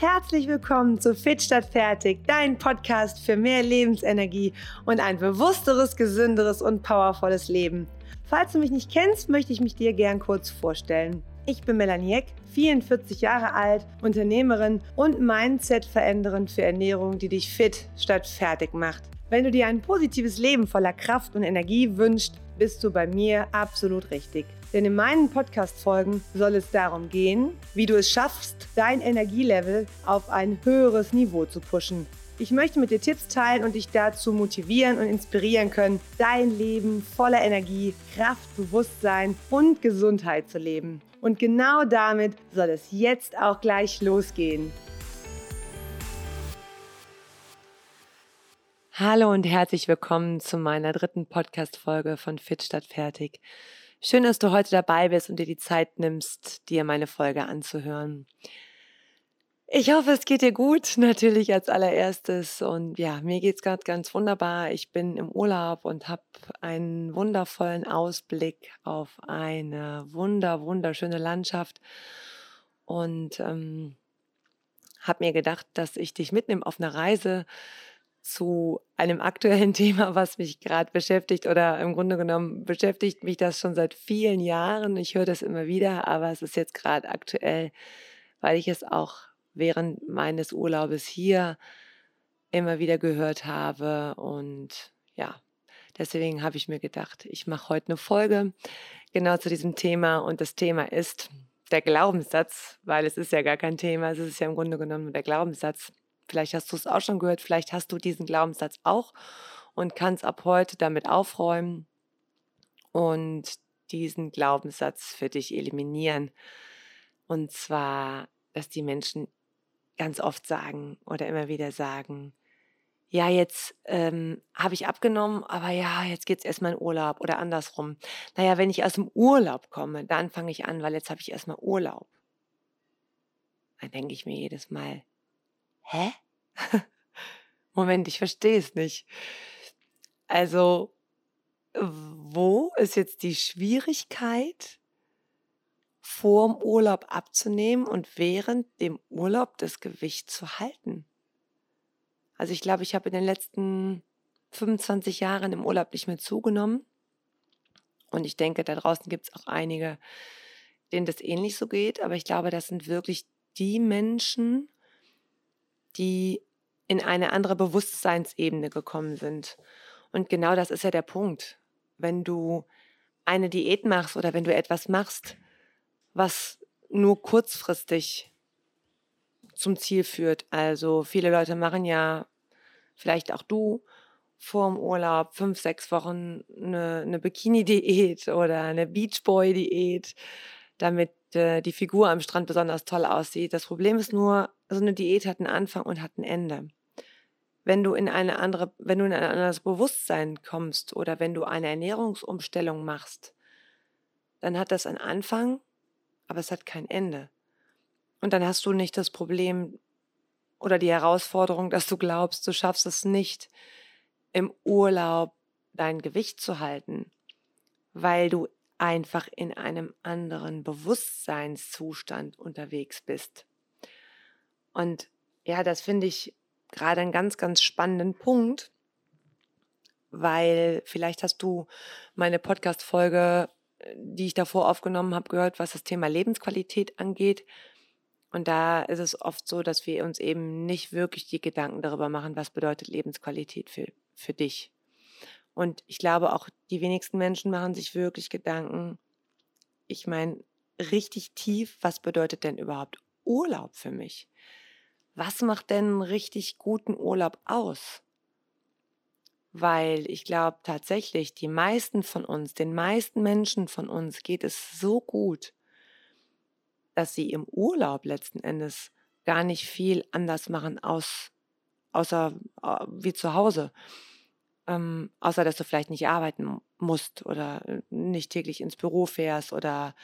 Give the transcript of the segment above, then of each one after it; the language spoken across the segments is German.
Herzlich willkommen zu Fit statt fertig, dein Podcast für mehr Lebensenergie und ein bewussteres, gesünderes und powervolles Leben. Falls du mich nicht kennst, möchte ich mich dir gern kurz vorstellen. Ich bin Melanie Eck, 44 Jahre alt, Unternehmerin und Mindset verändernd für Ernährung, die dich fit statt fertig macht. Wenn du dir ein positives Leben voller Kraft und Energie wünschst, bist du bei mir absolut richtig. Denn in meinen Podcast-Folgen soll es darum gehen, wie du es schaffst, dein Energielevel auf ein höheres Niveau zu pushen. Ich möchte mit dir Tipps teilen und dich dazu motivieren und inspirieren können, dein Leben voller Energie, Kraft, Bewusstsein und Gesundheit zu leben. Und genau damit soll es jetzt auch gleich losgehen. Hallo und herzlich willkommen zu meiner dritten Podcast-Folge von Fit statt fertig. Schön, dass du heute dabei bist und dir die Zeit nimmst, dir meine Folge anzuhören. Ich hoffe, es geht dir gut, natürlich als allererstes. Und ja, mir geht's gerade ganz wunderbar. Ich bin im Urlaub und habe einen wundervollen Ausblick auf eine wunder, wunderschöne Landschaft. Und ähm, habe mir gedacht, dass ich dich mitnehme auf eine Reise zu einem aktuellen Thema, was mich gerade beschäftigt oder im Grunde genommen beschäftigt mich das schon seit vielen Jahren. Ich höre das immer wieder, aber es ist jetzt gerade aktuell, weil ich es auch während meines Urlaubes hier immer wieder gehört habe. Und ja, deswegen habe ich mir gedacht, ich mache heute eine Folge genau zu diesem Thema. Und das Thema ist der Glaubenssatz, weil es ist ja gar kein Thema, es ist ja im Grunde genommen der Glaubenssatz Vielleicht hast du es auch schon gehört, vielleicht hast du diesen Glaubenssatz auch und kannst ab heute damit aufräumen und diesen Glaubenssatz für dich eliminieren. Und zwar, dass die Menschen ganz oft sagen oder immer wieder sagen, ja, jetzt ähm, habe ich abgenommen, aber ja, jetzt geht es erstmal in Urlaub oder andersrum. Naja, wenn ich aus dem Urlaub komme, dann fange ich an, weil jetzt habe ich erstmal Urlaub. Dann denke ich mir jedes Mal, hä? Moment, ich verstehe es nicht. Also, wo ist jetzt die Schwierigkeit, vorm Urlaub abzunehmen und während dem Urlaub das Gewicht zu halten? Also ich glaube, ich habe in den letzten 25 Jahren im Urlaub nicht mehr zugenommen. Und ich denke, da draußen gibt es auch einige, denen das ähnlich so geht. Aber ich glaube, das sind wirklich die Menschen, die in eine andere Bewusstseinsebene gekommen sind. Und genau das ist ja der Punkt. Wenn du eine Diät machst oder wenn du etwas machst, was nur kurzfristig zum Ziel führt. Also viele Leute machen ja, vielleicht auch du, vor dem Urlaub fünf, sechs Wochen eine, eine Bikini-Diät oder eine Beachboy-Diät, damit äh, die Figur am Strand besonders toll aussieht. Das Problem ist nur, so eine Diät hat einen Anfang und hat ein Ende. Wenn du in eine andere, wenn du in ein anderes Bewusstsein kommst oder wenn du eine Ernährungsumstellung machst, dann hat das einen Anfang, aber es hat kein Ende. Und dann hast du nicht das Problem oder die Herausforderung, dass du glaubst, du schaffst es nicht, im Urlaub dein Gewicht zu halten, weil du einfach in einem anderen Bewusstseinszustand unterwegs bist. Und ja, das finde ich gerade einen ganz, ganz spannenden Punkt, weil vielleicht hast du meine Podcast-Folge, die ich davor aufgenommen habe, gehört, was das Thema Lebensqualität angeht. Und da ist es oft so, dass wir uns eben nicht wirklich die Gedanken darüber machen, was bedeutet Lebensqualität für, für dich. Und ich glaube, auch die wenigsten Menschen machen sich wirklich Gedanken, ich meine, richtig tief, was bedeutet denn überhaupt Urlaub für mich? Was macht denn einen richtig guten Urlaub aus? Weil ich glaube tatsächlich, die meisten von uns, den meisten Menschen von uns geht es so gut, dass sie im Urlaub letzten Endes gar nicht viel anders machen aus, außer wie zu Hause. Ähm, außer dass du vielleicht nicht arbeiten musst oder äh, nicht täglich ins Büro fährst oder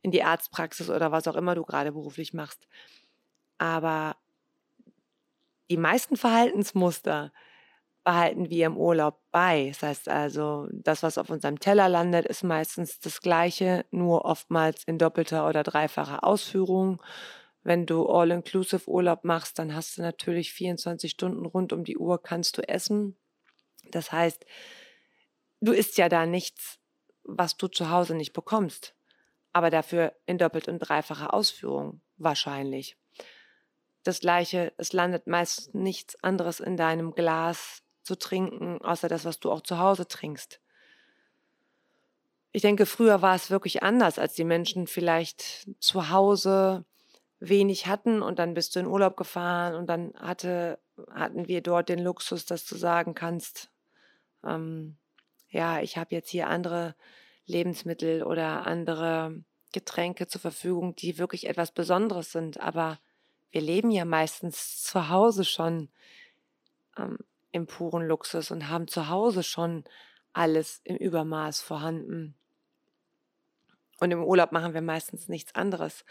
in die Arztpraxis oder was auch immer du gerade beruflich machst. Aber die meisten Verhaltensmuster behalten wir im Urlaub bei. Das heißt also, das, was auf unserem Teller landet, ist meistens das gleiche, nur oftmals in doppelter oder dreifacher Ausführung. Wenn du All-Inclusive Urlaub machst, dann hast du natürlich 24 Stunden rund um die Uhr kannst du essen. Das heißt, du isst ja da nichts, was du zu Hause nicht bekommst. Aber dafür in doppelt und dreifacher Ausführung wahrscheinlich. Das gleiche, es landet meist nichts anderes in deinem Glas zu trinken, außer das, was du auch zu Hause trinkst. Ich denke, früher war es wirklich anders, als die Menschen vielleicht zu Hause wenig hatten und dann bist du in Urlaub gefahren und dann hatte, hatten wir dort den Luxus, dass du sagen kannst, ähm, ja, ich habe jetzt hier andere Lebensmittel oder andere Getränke zur Verfügung, die wirklich etwas Besonderes sind. Aber wir leben ja meistens zu Hause schon ähm, im puren Luxus und haben zu Hause schon alles im Übermaß vorhanden. Und im Urlaub machen wir meistens nichts anderes.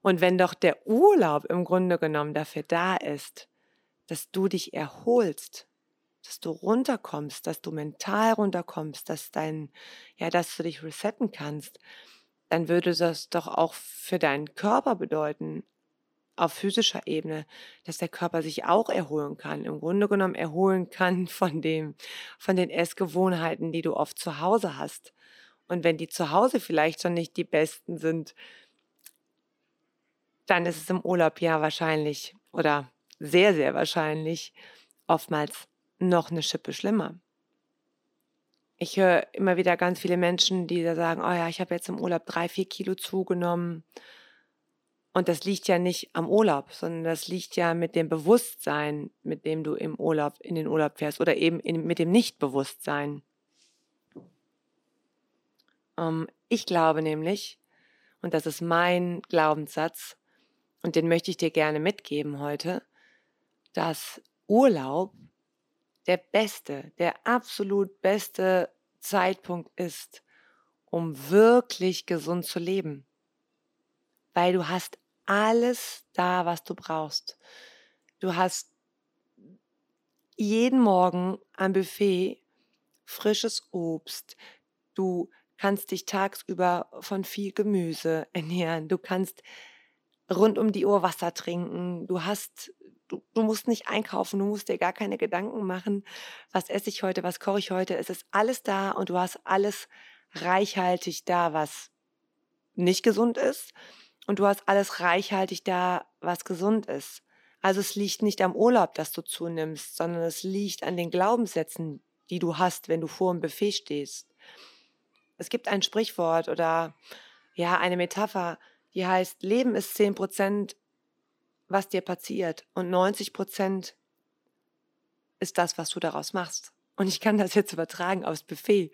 Und wenn doch der Urlaub im Grunde genommen dafür da ist, dass du dich erholst, dass du runterkommst, dass du mental runterkommst, dass dein, ja, dass du dich resetten kannst, dann würde das doch auch für deinen Körper bedeuten, auf physischer Ebene, dass der Körper sich auch erholen kann, im Grunde genommen erholen kann von dem, von den Essgewohnheiten, die du oft zu Hause hast. Und wenn die zu Hause vielleicht schon nicht die besten sind, dann ist es im Urlaub ja wahrscheinlich oder sehr, sehr wahrscheinlich oftmals noch eine Schippe schlimmer. Ich höre immer wieder ganz viele Menschen, die da sagen, oh ja, ich habe jetzt im Urlaub drei, vier Kilo zugenommen und das liegt ja nicht am Urlaub, sondern das liegt ja mit dem Bewusstsein, mit dem du im Urlaub, in den Urlaub fährst oder eben in, mit dem Nichtbewusstsein. Ähm, ich glaube nämlich, und das ist mein Glaubenssatz, und den möchte ich dir gerne mitgeben heute, dass Urlaub der beste, der absolut beste Zeitpunkt ist, um wirklich gesund zu leben. Weil du hast alles da, was du brauchst. Du hast jeden Morgen am Buffet frisches Obst. Du kannst dich tagsüber von viel Gemüse ernähren. Du kannst rund um die Uhr Wasser trinken. Du hast, du, du musst nicht einkaufen. Du musst dir gar keine Gedanken machen. Was esse ich heute? Was koche ich heute? Es ist alles da und du hast alles reichhaltig da, was nicht gesund ist und du hast alles reichhaltig da, was gesund ist. Also es liegt nicht am Urlaub, dass du zunimmst, sondern es liegt an den Glaubenssätzen, die du hast, wenn du vor dem Buffet stehst. Es gibt ein Sprichwort oder ja, eine Metapher, die heißt, Leben ist 10 Prozent, was dir passiert und 90 Prozent ist das, was du daraus machst. Und ich kann das jetzt übertragen aufs Buffet.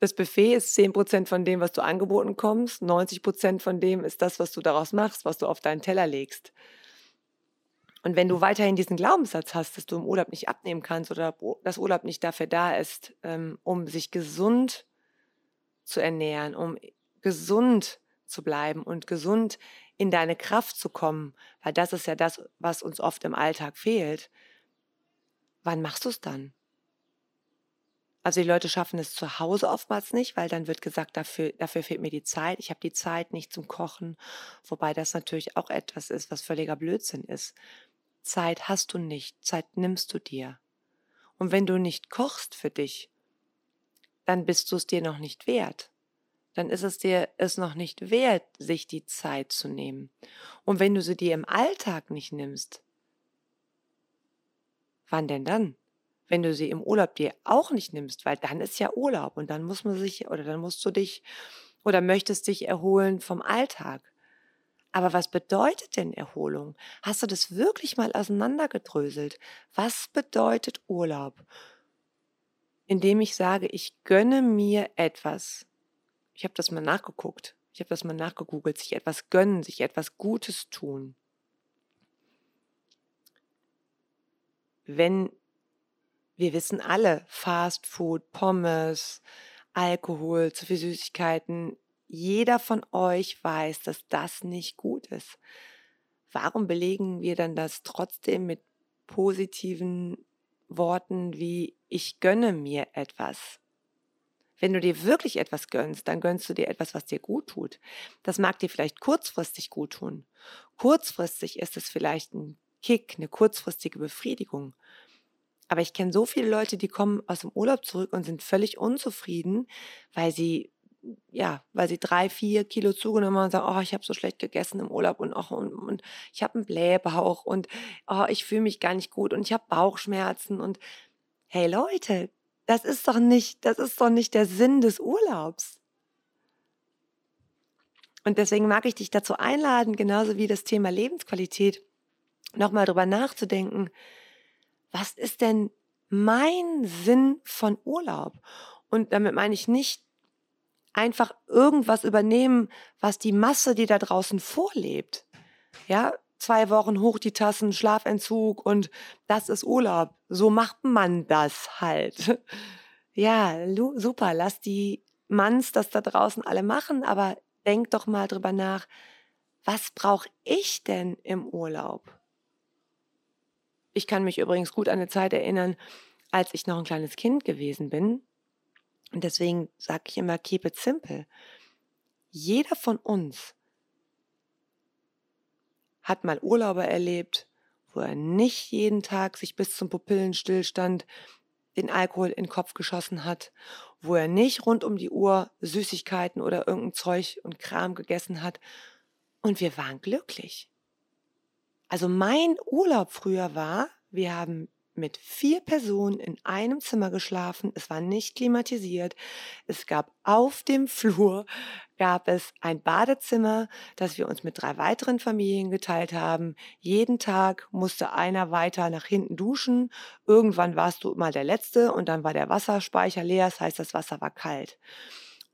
Das Buffet ist 10% von dem, was du angeboten kommst, 90% von dem ist das, was du daraus machst, was du auf deinen Teller legst. Und wenn du weiterhin diesen Glaubenssatz hast, dass du im Urlaub nicht abnehmen kannst oder dass Urlaub nicht dafür da ist, ähm, um sich gesund zu ernähren, um gesund zu bleiben und gesund in deine Kraft zu kommen, weil das ist ja das, was uns oft im Alltag fehlt, wann machst du es dann? Also die Leute schaffen es zu Hause oftmals nicht, weil dann wird gesagt, dafür, dafür fehlt mir die Zeit. Ich habe die Zeit nicht zum Kochen, wobei das natürlich auch etwas ist, was völliger Blödsinn ist. Zeit hast du nicht, Zeit nimmst du dir. Und wenn du nicht kochst für dich, dann bist du es dir noch nicht wert. Dann ist es dir es noch nicht wert, sich die Zeit zu nehmen. Und wenn du sie dir im Alltag nicht nimmst, wann denn dann? Wenn du sie im Urlaub dir auch nicht nimmst, weil dann ist ja Urlaub und dann muss man sich oder dann musst du dich oder möchtest dich erholen vom Alltag. Aber was bedeutet denn Erholung? Hast du das wirklich mal auseinandergedröselt? Was bedeutet Urlaub? Indem ich sage, ich gönne mir etwas. Ich habe das mal nachgeguckt. Ich habe das mal nachgegoogelt. Sich etwas gönnen, sich etwas Gutes tun. Wenn wir wissen alle, Fast Food, Pommes, Alkohol, zu viel Süßigkeiten, jeder von euch weiß, dass das nicht gut ist. Warum belegen wir dann das trotzdem mit positiven Worten wie ich gönne mir etwas? Wenn du dir wirklich etwas gönnst, dann gönnst du dir etwas, was dir gut tut. Das mag dir vielleicht kurzfristig gut tun. Kurzfristig ist es vielleicht ein Kick, eine kurzfristige Befriedigung. Aber ich kenne so viele Leute, die kommen aus dem Urlaub zurück und sind völlig unzufrieden, weil sie ja, weil sie drei, vier Kilo zugenommen haben und sagen, oh, ich habe so schlecht gegessen im Urlaub und, oh, und, und ich habe einen Blähbauch und oh, ich fühle mich gar nicht gut und ich habe Bauchschmerzen und hey Leute, das ist doch nicht, das ist doch nicht der Sinn des Urlaubs. Und deswegen mag ich dich dazu einladen, genauso wie das Thema Lebensqualität, nochmal drüber nachzudenken, was ist denn mein Sinn von Urlaub? Und damit meine ich nicht einfach irgendwas übernehmen, was die Masse, die da draußen vorlebt. Ja, zwei Wochen hoch die Tassen, Schlafentzug und das ist Urlaub. So macht man das halt. Ja, super, lass die Manns das da draußen alle machen, aber denk doch mal drüber nach, was brauche ich denn im Urlaub? Ich kann mich übrigens gut an eine Zeit erinnern, als ich noch ein kleines Kind gewesen bin. Und deswegen sage ich immer, keep it simple. Jeder von uns hat mal Urlaube erlebt, wo er nicht jeden Tag sich bis zum Pupillenstillstand den Alkohol in den Kopf geschossen hat, wo er nicht rund um die Uhr Süßigkeiten oder irgendein Zeug und Kram gegessen hat. Und wir waren glücklich. Also mein Urlaub früher war, wir haben mit vier Personen in einem Zimmer geschlafen. Es war nicht klimatisiert. Es gab auf dem Flur gab es ein Badezimmer, das wir uns mit drei weiteren Familien geteilt haben. Jeden Tag musste einer weiter nach hinten duschen. Irgendwann warst du mal der Letzte und dann war der Wasserspeicher leer. Das heißt, das Wasser war kalt.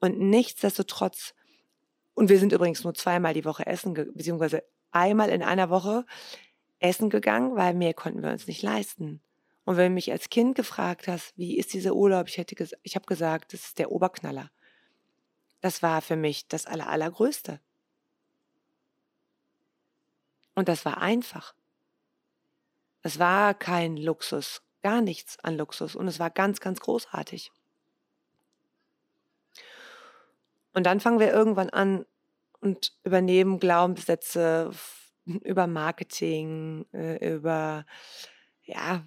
Und nichtsdestotrotz, und wir sind übrigens nur zweimal die Woche essen, beziehungsweise einmal in einer Woche essen gegangen, weil mehr konnten wir uns nicht leisten. Und wenn du mich als Kind gefragt hast, wie ist dieser Urlaub, ich hätte ich habe gesagt, das ist der Oberknaller. Das war für mich das Aller, Allergrößte. Und das war einfach. Es war kein Luxus, gar nichts an Luxus. Und es war ganz, ganz großartig. Und dann fangen wir irgendwann an und übernehmen Glaubenssätze über Marketing, äh, über ja,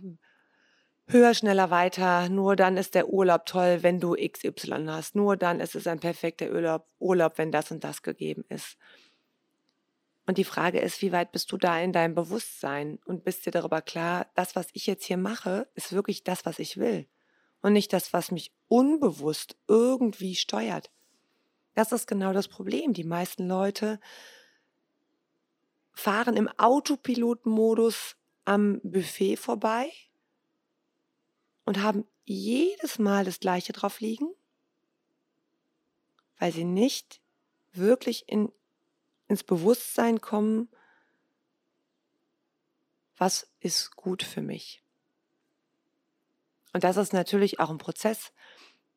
höher, schneller, weiter. Nur dann ist der Urlaub toll, wenn du XY hast. Nur dann ist es ein perfekter Urlaub, Urlaub, wenn das und das gegeben ist. Und die Frage ist, wie weit bist du da in deinem Bewusstsein und bist dir darüber klar, das, was ich jetzt hier mache, ist wirklich das, was ich will und nicht das, was mich unbewusst irgendwie steuert. Das ist genau das Problem. Die meisten Leute fahren im Autopilotenmodus am Buffet vorbei und haben jedes Mal das Gleiche drauf liegen, weil sie nicht wirklich in, ins Bewusstsein kommen, was ist gut für mich. Und das ist natürlich auch ein Prozess.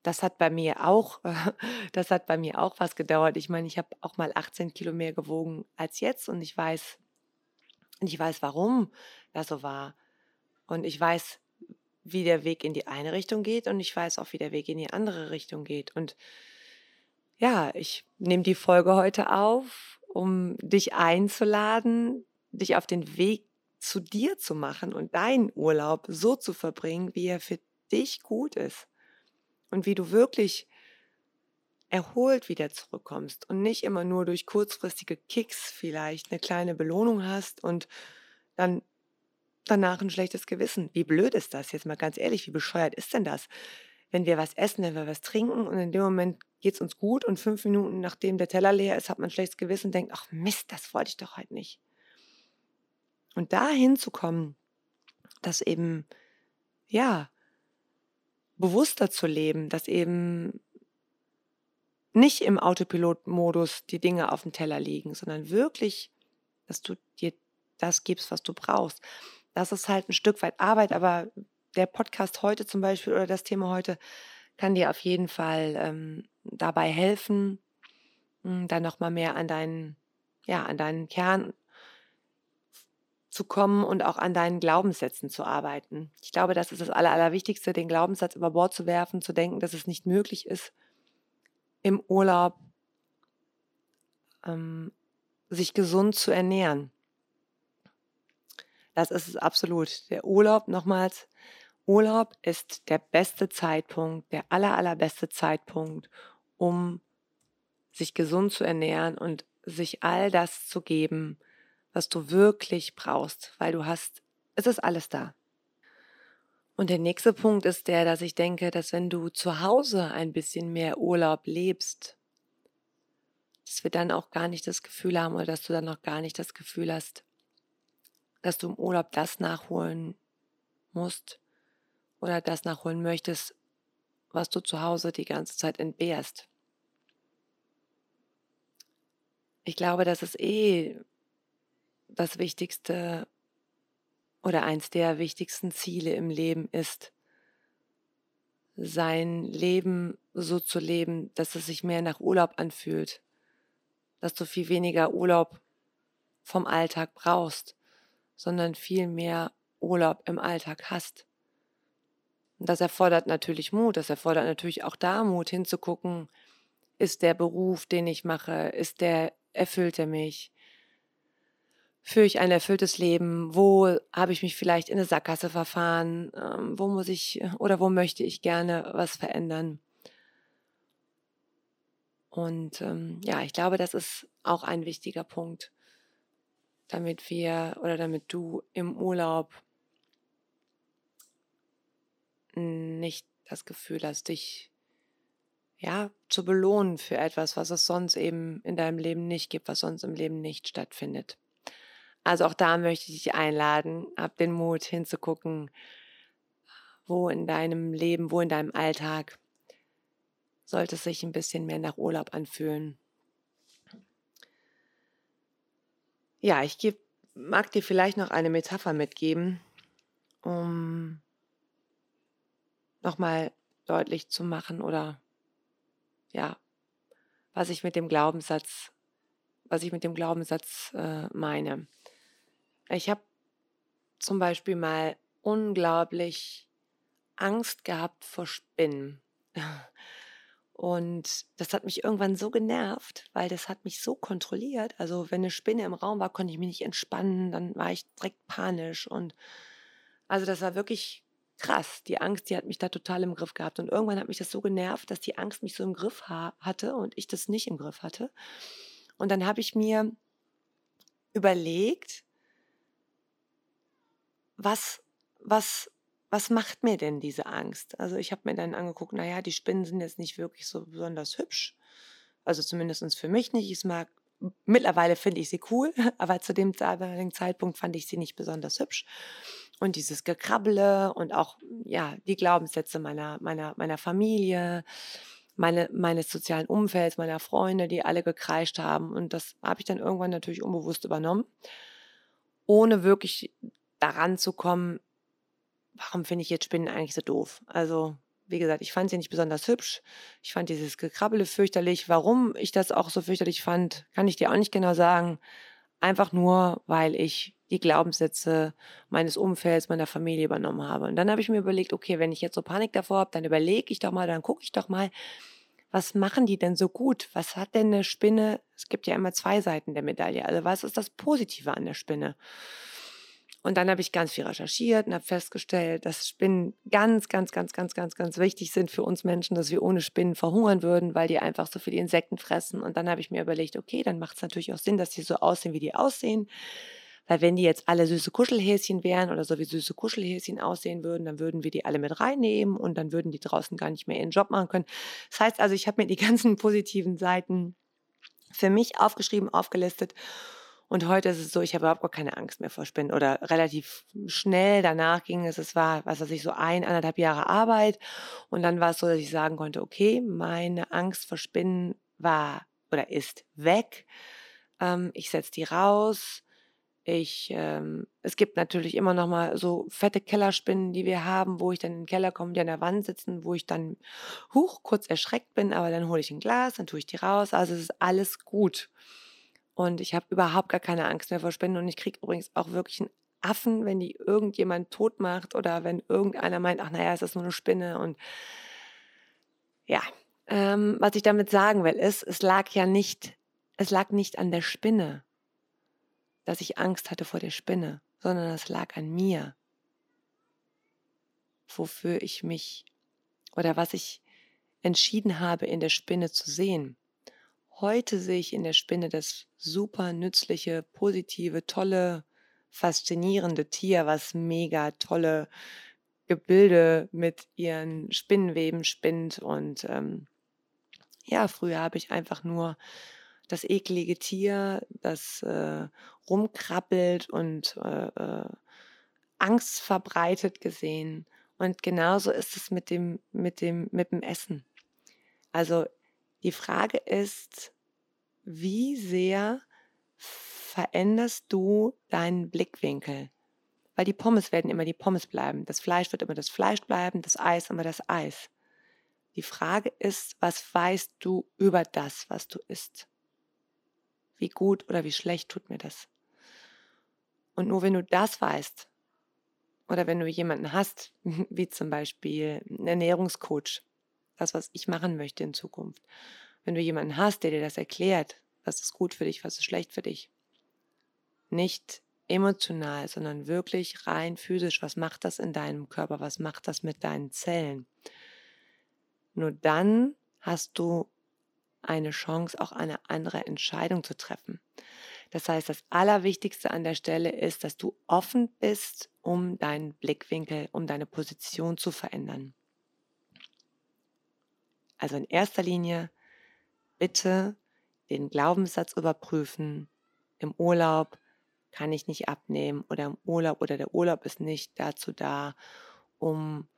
Das hat bei mir auch, das hat bei mir auch was gedauert. Ich meine, ich habe auch mal 18 Kilo mehr gewogen als jetzt und ich weiß, ich weiß, warum das so war. Und ich weiß, wie der Weg in die eine Richtung geht und ich weiß auch, wie der Weg in die andere Richtung geht. Und ja, ich nehme die Folge heute auf, um dich einzuladen, dich auf den Weg zu dir zu machen und deinen Urlaub so zu verbringen, wie er für dich gut ist. Und wie du wirklich erholt wieder zurückkommst und nicht immer nur durch kurzfristige Kicks vielleicht eine kleine Belohnung hast und dann danach ein schlechtes Gewissen. Wie blöd ist das? Jetzt mal ganz ehrlich, wie bescheuert ist denn das? Wenn wir was essen, wenn wir was trinken und in dem Moment geht es uns gut und fünf Minuten nachdem der Teller leer ist, hat man ein schlechtes Gewissen und denkt, ach Mist, das wollte ich doch heute nicht. Und dahin zu kommen, das eben, ja, bewusster zu leben, dass eben nicht im Autopilot-Modus die Dinge auf dem Teller liegen, sondern wirklich, dass du dir das gibst, was du brauchst. Das ist halt ein Stück weit Arbeit, aber der Podcast heute zum Beispiel oder das Thema heute kann dir auf jeden Fall ähm, dabei helfen, hm, dann nochmal mehr an deinen, ja, an deinen Kern zu kommen und auch an deinen Glaubenssätzen zu arbeiten. Ich glaube, das ist das Aller, Allerwichtigste, den Glaubenssatz über Bord zu werfen, zu denken, dass es nicht möglich ist, im Urlaub ähm, sich gesund zu ernähren. Das ist es absolut. Der Urlaub, nochmals, Urlaub ist der beste Zeitpunkt, der aller, allerbeste Zeitpunkt, um sich gesund zu ernähren und sich all das zu geben, was du wirklich brauchst, weil du hast, es ist alles da. Und der nächste Punkt ist der, dass ich denke, dass wenn du zu Hause ein bisschen mehr Urlaub lebst, dass wir dann auch gar nicht das Gefühl haben oder dass du dann noch gar nicht das Gefühl hast, dass du im Urlaub das nachholen musst oder das nachholen möchtest, was du zu Hause die ganze Zeit entbehrst. Ich glaube, das ist eh das Wichtigste oder eins der wichtigsten Ziele im Leben ist, sein Leben so zu leben, dass es sich mehr nach Urlaub anfühlt, dass du viel weniger Urlaub vom Alltag brauchst, sondern viel mehr Urlaub im Alltag hast. Und das erfordert natürlich Mut, das erfordert natürlich auch da Mut hinzugucken, ist der Beruf, den ich mache, ist der, erfüllt er mich? Führe ich ein erfülltes Leben? Wo habe ich mich vielleicht in eine Sackgasse verfahren? Ähm, wo muss ich oder wo möchte ich gerne was verändern? Und ähm, ja, ich glaube, das ist auch ein wichtiger Punkt, damit wir oder damit du im Urlaub nicht das Gefühl hast, dich ja zu belohnen für etwas, was es sonst eben in deinem Leben nicht gibt, was sonst im Leben nicht stattfindet. Also auch da möchte ich dich einladen, hab den Mut hinzugucken, wo in deinem Leben, wo in deinem Alltag sollte es sich ein bisschen mehr nach Urlaub anfühlen. Ja, ich geb, mag dir vielleicht noch eine Metapher mitgeben, um nochmal deutlich zu machen oder ja, was ich mit dem Glaubenssatz, was ich mit dem Glaubenssatz äh, meine. Ich habe zum Beispiel mal unglaublich Angst gehabt vor Spinnen. Und das hat mich irgendwann so genervt, weil das hat mich so kontrolliert. Also wenn eine Spinne im Raum war, konnte ich mich nicht entspannen, dann war ich direkt panisch. Und also das war wirklich krass. Die Angst, die hat mich da total im Griff gehabt. Und irgendwann hat mich das so genervt, dass die Angst mich so im Griff ha hatte und ich das nicht im Griff hatte. Und dann habe ich mir überlegt, was, was, was macht mir denn diese Angst? Also ich habe mir dann angeguckt, naja, die Spinnen sind jetzt nicht wirklich so besonders hübsch. Also zumindest für mich nicht. Ich mag, mittlerweile finde ich sie cool, aber zu dem Zeitpunkt fand ich sie nicht besonders hübsch. Und dieses Gekrabbele und auch, ja, die Glaubenssätze meiner, meiner, meiner Familie, meine, meines sozialen Umfelds, meiner Freunde, die alle gekreischt haben. Und das habe ich dann irgendwann natürlich unbewusst übernommen, ohne wirklich daran zu kommen, warum finde ich jetzt Spinnen eigentlich so doof? Also, wie gesagt, ich fand sie nicht besonders hübsch. Ich fand dieses Gekrabbele fürchterlich. Warum ich das auch so fürchterlich fand, kann ich dir auch nicht genau sagen. Einfach nur, weil ich die Glaubenssätze meines Umfelds, meiner Familie übernommen habe. Und dann habe ich mir überlegt, okay, wenn ich jetzt so Panik davor habe, dann überlege ich doch mal, dann gucke ich doch mal, was machen die denn so gut? Was hat denn eine Spinne? Es gibt ja immer zwei Seiten der Medaille. Also was ist das Positive an der Spinne? Und dann habe ich ganz viel recherchiert und habe festgestellt, dass Spinnen ganz, ganz, ganz, ganz, ganz, ganz wichtig sind für uns Menschen, dass wir ohne Spinnen verhungern würden, weil die einfach so viele Insekten fressen. Und dann habe ich mir überlegt, okay, dann macht es natürlich auch Sinn, dass die so aussehen, wie die aussehen. Weil wenn die jetzt alle süße Kuschelhäschen wären oder so wie süße Kuschelhäschen aussehen würden, dann würden wir die alle mit reinnehmen und dann würden die draußen gar nicht mehr ihren Job machen können. Das heißt also, ich habe mir die ganzen positiven Seiten für mich aufgeschrieben, aufgelistet und heute ist es so, ich habe überhaupt gar keine Angst mehr vor Spinnen. Oder relativ schnell danach ging es, es war, was weiß ich, so ein, anderthalb Jahre Arbeit. Und dann war es so, dass ich sagen konnte, okay, meine Angst vor Spinnen war oder ist weg. Ähm, ich setze die raus. Ich, ähm, es gibt natürlich immer noch mal so fette Kellerspinnen, die wir haben, wo ich dann in den Keller komme, die an der Wand sitzen, wo ich dann huch kurz erschreckt bin, aber dann hole ich ein Glas, dann tue ich die raus. Also es ist alles gut. Und ich habe überhaupt gar keine Angst mehr vor Spinnen. Und ich kriege übrigens auch wirklich einen Affen, wenn die irgendjemand tot macht oder wenn irgendeiner meint, ach naja, ist nur eine Spinne. Und ja, Ähm, was ich damit sagen will, ist, es lag ja nicht, es lag nicht an der Spinne, dass ich Angst hatte vor der Spinne, sondern es lag an mir, wofür ich mich oder was ich entschieden habe, in der Spinne zu sehen. Heute sehe ich in der Spinne das super nützliche, positive, tolle, faszinierende Tier, was mega tolle Gebilde mit ihren Spinnenweben spinnt. Und ähm, ja, früher habe ich einfach nur das eklige Tier, das äh, rumkrabbelt und äh, äh, Angst verbreitet gesehen. Und genauso ist es mit dem, mit dem, mit dem Essen. Also die Frage ist, wie sehr veränderst du deinen Blickwinkel? Weil die Pommes werden immer die Pommes bleiben, das Fleisch wird immer das Fleisch bleiben, das Eis immer das Eis. Die Frage ist, was weißt du über das, was du isst? Wie gut oder wie schlecht tut mir das? Und nur wenn du das weißt, oder wenn du jemanden hast, wie zum Beispiel einen Ernährungscoach, das, was ich machen möchte in Zukunft, wenn du jemanden hast, der dir das erklärt, was ist gut für dich, was ist schlecht für dich, nicht emotional, sondern wirklich rein physisch, was macht das in deinem Körper, was macht das mit deinen Zellen. Nur dann hast du eine Chance, auch eine andere Entscheidung zu treffen. Das heißt, das Allerwichtigste an der Stelle ist, dass du offen bist, um deinen Blickwinkel, um deine Position zu verändern. Also in erster Linie bitte den Glaubenssatz überprüfen. Im Urlaub kann ich nicht abnehmen oder im Urlaub oder der Urlaub ist nicht dazu da, um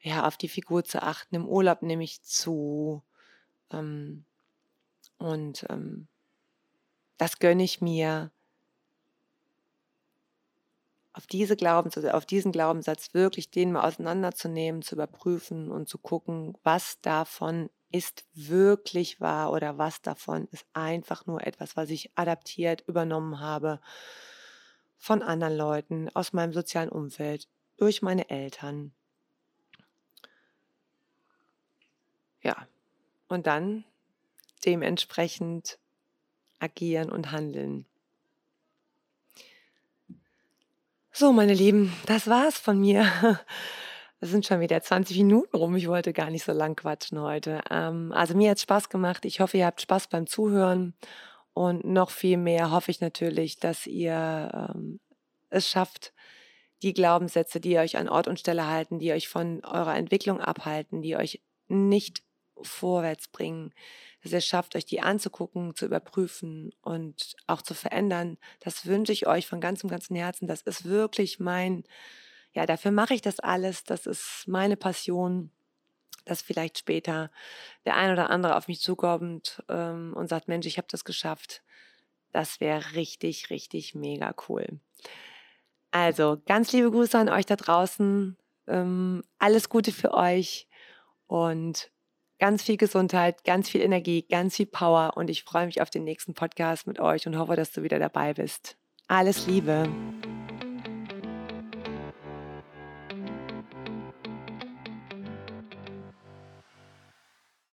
ja auf die Figur zu achten. Im Urlaub nehme ich zu ähm, und ähm, das gönne ich mir. Auf, diese Glaubenssatz, auf diesen Glaubenssatz wirklich den mal auseinanderzunehmen, zu überprüfen und zu gucken, was davon ist wirklich wahr oder was davon ist einfach nur etwas, was ich adaptiert, übernommen habe von anderen Leuten, aus meinem sozialen Umfeld, durch meine Eltern. Ja, und dann dementsprechend agieren und handeln. So, meine Lieben, das war's von mir. Es sind schon wieder 20 Minuten rum. Ich wollte gar nicht so lang quatschen heute. Ähm, also mir hat Spaß gemacht. Ich hoffe, ihr habt Spaß beim Zuhören. Und noch viel mehr hoffe ich natürlich, dass ihr ähm, es schafft, die Glaubenssätze, die euch an Ort und Stelle halten, die euch von eurer Entwicklung abhalten, die euch nicht vorwärts bringen, dass ihr schafft, euch die anzugucken, zu überprüfen und auch zu verändern. Das wünsche ich euch von ganzem, ganzem Herzen. Das ist wirklich mein, ja, dafür mache ich das alles. Das ist meine Passion, dass vielleicht später der ein oder andere auf mich zukommt ähm, und sagt, Mensch, ich habe das geschafft. Das wäre richtig, richtig mega cool. Also ganz liebe Grüße an euch da draußen. Ähm, alles Gute für euch und ganz viel Gesundheit, ganz viel Energie, ganz viel Power und ich freue mich auf den nächsten Podcast mit euch und hoffe, dass du wieder dabei bist. Alles Liebe.